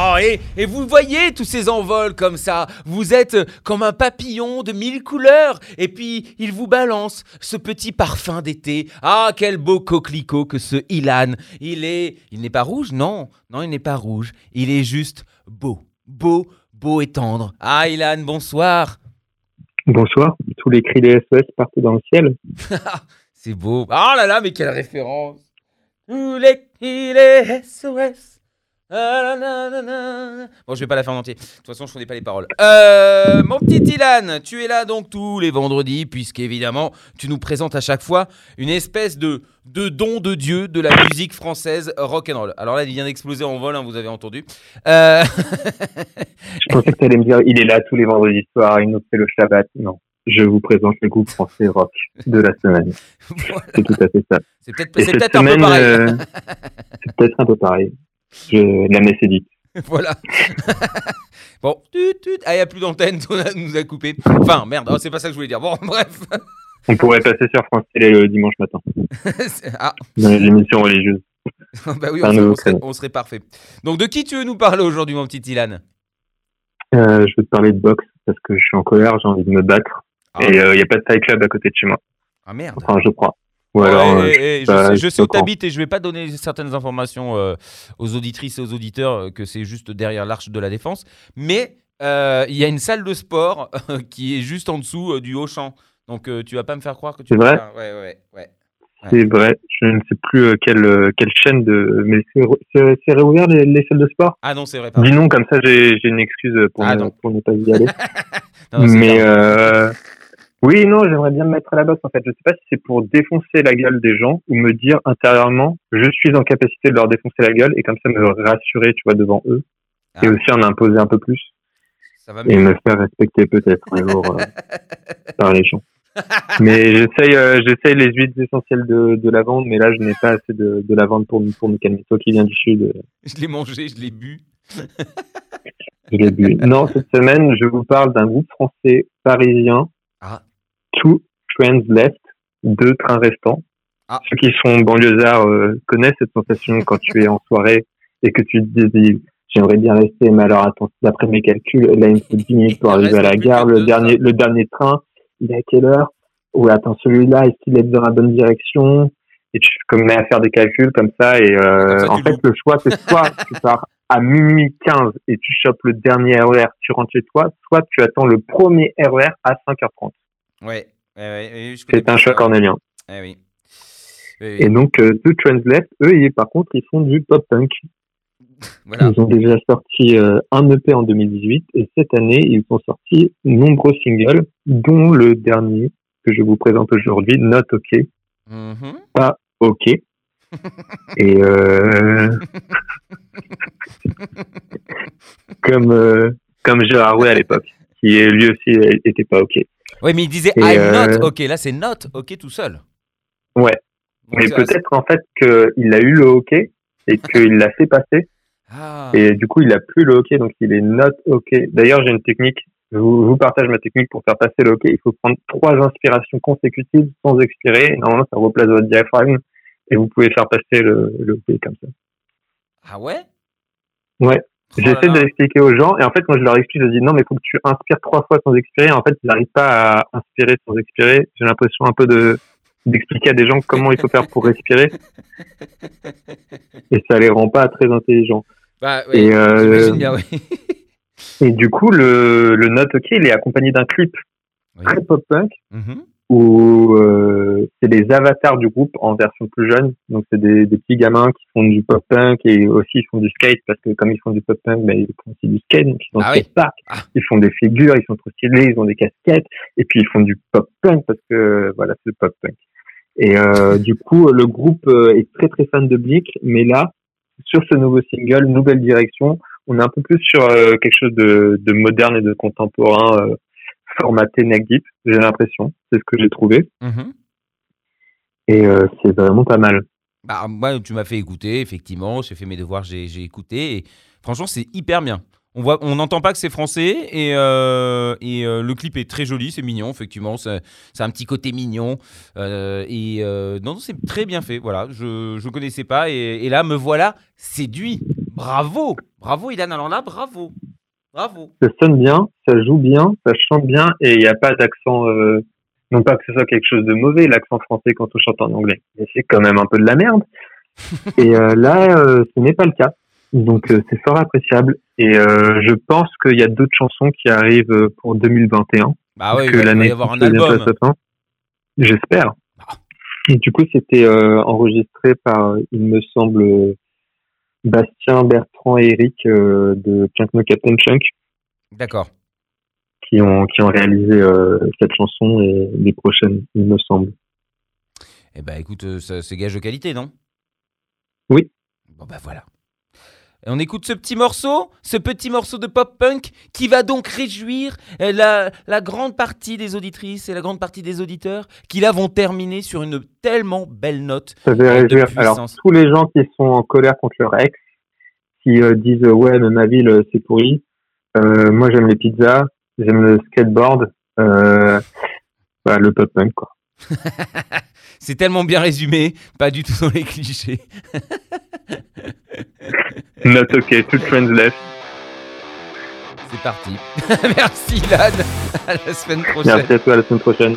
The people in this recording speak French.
Oh, et, et vous voyez tous ces envols comme ça. Vous êtes comme un papillon de mille couleurs. Et puis, il vous balance ce petit parfum d'été. Ah, quel beau coquelicot que ce Ilan. Il est. Il n'est pas rouge Non, non, il n'est pas rouge. Il est juste beau. Beau, beau et tendre. Ah, Ilan, bonsoir. Bonsoir. Tous les cris des SOS partent dans le ciel. C'est beau. Oh là là, mais quelle référence. Tous les cris des SOS. Bon, je vais pas la faire en entier. De toute façon, je connais pas les paroles. Euh, mon petit Ilan, tu es là donc tous les vendredis, puisqu'évidemment, tu nous présentes à chaque fois une espèce de, de don de Dieu de la musique française rock and roll. Alors là, il vient d'exploser en vol, hein, vous avez entendu. Euh, Je pensais que tu allais me dire, il est là tous les vendredis soirs, il nous fait le Shabbat. Non. Je vous présente le groupe français rock de la semaine. voilà. C'est tout à fait ça. C'est peut-être un peu pareil. euh, c'est peut-être un peu pareil. Je, la messe est dite. voilà. bon, tut, tut. ah, il n'y a plus d'antenne, on a- nous a coupé. Enfin, merde, oh, c'est pas ça que je voulais dire. Bon, bref. On pourrait passer sur France Télé le dimanche matin, ah, dans les émissions religieuses. bah oui, on serait, nouveau on serait- créneau. on serait parfait. Donc, de qui tu veux nous parler aujourd'hui, mon petit Ilan? Euh, je veux te parler de boxe parce que je suis en colère, j'ai envie de me battre. Ah. Et il n'y a pas de Thai Club à côté de chez moi. Ah merde. Enfin, je crois. Ou Ouais, alors, euh, eh, je, sais, je où t'habites et je vais pas donner certaines informations euh, aux auditrices et aux auditeurs euh, que c'est juste derrière l'arche de la défense. Mais euh, il y a une salle de sport qui est juste en dessous du Auchan. Donc tu vas pas me faire croire que tu C'est vrai faire- Ouais, ouais, ouais. c'est vrai. Je ne sais plus quelle, quelle chaîne de. Mais c'est réouvert les, les salles de sport? Ah non, c'est vrai. Dis non, comme ça j'ai une excuse pour, Ah, ne, pour ne pas y aller. Non, Mais oui, non, j'aimerais bien me mettre à la boxe en fait. Je sais pas si c'est pour défoncer la gueule des gens ou me dire intérieurement, je suis en capacité de leur défoncer la gueule et comme ça me rassurer, tu vois, devant eux Ah. et aussi en imposer un peu plus Ça va et me faire respecter peut-être un jour euh, par les gens. Mais j'essaye, euh, j'essaye les huiles essentielles de, de lavande, mais là je n'ai pas assez de, de lavande pour, pour me calmer. Toi qui viens du sud, euh, Je l'ai mangé, je l'ai bu. je l'ai bu. Non, cette semaine, je vous parle d'un groupe français parisien, Ah. Two Trains Left, deux trains restants. Ah. Ceux qui sont banlieusards euh, connaissent cette sensation quand tu es en soirée et que tu te dis j'aimerais bien rester, mais alors attends, d'après mes calculs, là il me faut 10 minutes pour arriver à la gare. Le dernier, le dernier train, il est à quelle heure? Ou attends, celui-là, est-ce qu'il est dans la bonne direction? Et tu te mets à faire des calculs comme ça. Et euh, ça, en fait, le choix, c'est soit tu pars à minuit 15 et tu chopes le dernier RER, tu rentres chez toi, soit tu attends le premier RER à 5h30. Ouais. ouais, ouais, ouais, C'est un choix cornélien. Oui. Oui, oui. Et donc, euh, Trends Left, eux, ils, par contre, ils font du pop-punk. Voilà. Ils ont déjà sorti euh, un EP en 2018 et cette année, ils ont sorti nombreux singles, dont le dernier que je vous présente aujourd'hui, Not OK. Mhm. OK. Et euh, comme euh, comme Gérard Way à l'époque, qui lui aussi euh, était pas OK. Ouais, mais il disait Et, I'm euh, not OK. Là, c'est not OK tout seul. Ouais. Donc, Mais peut-être en fait qu'il a eu le OK et qu'il l'a fait passer Ah. Et du coup, il a plus le hockey, donc il est not OK. D'ailleurs, j'ai une technique. Je vous, je vous partage ma technique pour faire passer le hockey. Il faut prendre trois inspirations consécutives sans expirer. Normalement, ça replace votre diaphragme et vous pouvez faire passer le, le hockey comme ça. Ah ouais? Ouais. J'essaie de l'expliquer aux gens. Et en fait, quand je leur explique, je dis non, mais faut que tu inspires trois fois sans expirer. En fait, ils n'arrivent pas à inspirer sans expirer. J'ai l'impression un peu de d'expliquer à des gens comment il faut faire pour respirer. Et ça les rend pas très intelligents. Bah, ouais, Et, euh, bien, oui. Et du coup, le, le Not OK, il est accompagné d'un clip Oui. très pop-punk Mhm. Où euh, c'est les avatars du groupe en version plus jeune. Donc, c'est des, des petits gamins qui font du pop-punk et aussi ils font du skate parce que comme ils font du pop-punk, ben, ils font aussi du skate. Donc, ils sont Ah oui. park. Ah. Ils font des figures, ils sont trop stylés, ils ont des casquettes et puis ils font du pop-punk parce que voilà, c'est le pop-punk. Et euh, du coup, le groupe euh, est très très fan de Blink, mais là, sur ce nouveau single, nouvelle direction, on est un peu plus sur euh, quelque chose de, de moderne et de contemporain, euh, formaté neck deep, j'ai l'impression. C'est ce que j'ai trouvé. Mhm. Et euh, c'est vraiment pas mal. Bah, moi, tu m'as fait écouter, effectivement. J'ai fait mes devoirs, j'ai j'ai écouté. Et franchement, c'est hyper bien. On voit, on n'entend pas que c'est français et, euh, et euh, le clip est très joli, c'est mignon, effectivement. C'est c'est un petit côté mignon. Euh, et non, non, c'est très bien fait. Voilà, je ne connaissais pas. Et, et là, me voilà séduit. Bravo, bravo, Ilan. Alors là, bravo, bravo. Ça sonne bien, ça joue bien, ça chante bien et il n'y a pas d'accent. euh, non pas que ce soit quelque chose de mauvais, l'accent français quand on chante en anglais. Mais c'est quand même un peu de la merde. et euh, là, euh, ce n'est pas le cas. Donc c'est fort appréciable. Et je pense qu'il y a d'autres chansons qui arrivent pour 2021. Bah ouais, il que va, y l'année avoir un album. J'espère. Ah. Et du coup, c'était enregistré par, il me semble, Bastien, Bertrand et Eric euh, de Pinkno Captain Chunk D'accord. qui ont, qui ont réalisé euh, cette chanson et les prochaines, il me semble. Eh ben écoute, euh, ça- c'est gage de qualité, non? Oui. Bon bah voilà. Et on écoute ce petit morceau, ce petit morceau de pop-punk qui va donc réjouir euh, la, la grande partie des auditrices et la grande partie des auditeurs qui là vont terminer sur une tellement belle note. Ça de réjouir. Alors, tous les gens qui sont en colère contre leur ex, qui euh, disent ouais, mais ma ville, euh, c'est pourri. Euh, moi, j'aime les pizzas, j'aime le skateboard, euh, bah, le pop-punk, quoi. C'est tellement bien résumé, pas du tout dans les clichés. Not okay, two trends left. C'est parti. Merci Lan. À la semaine prochaine. Merci à toi, à la semaine prochaine.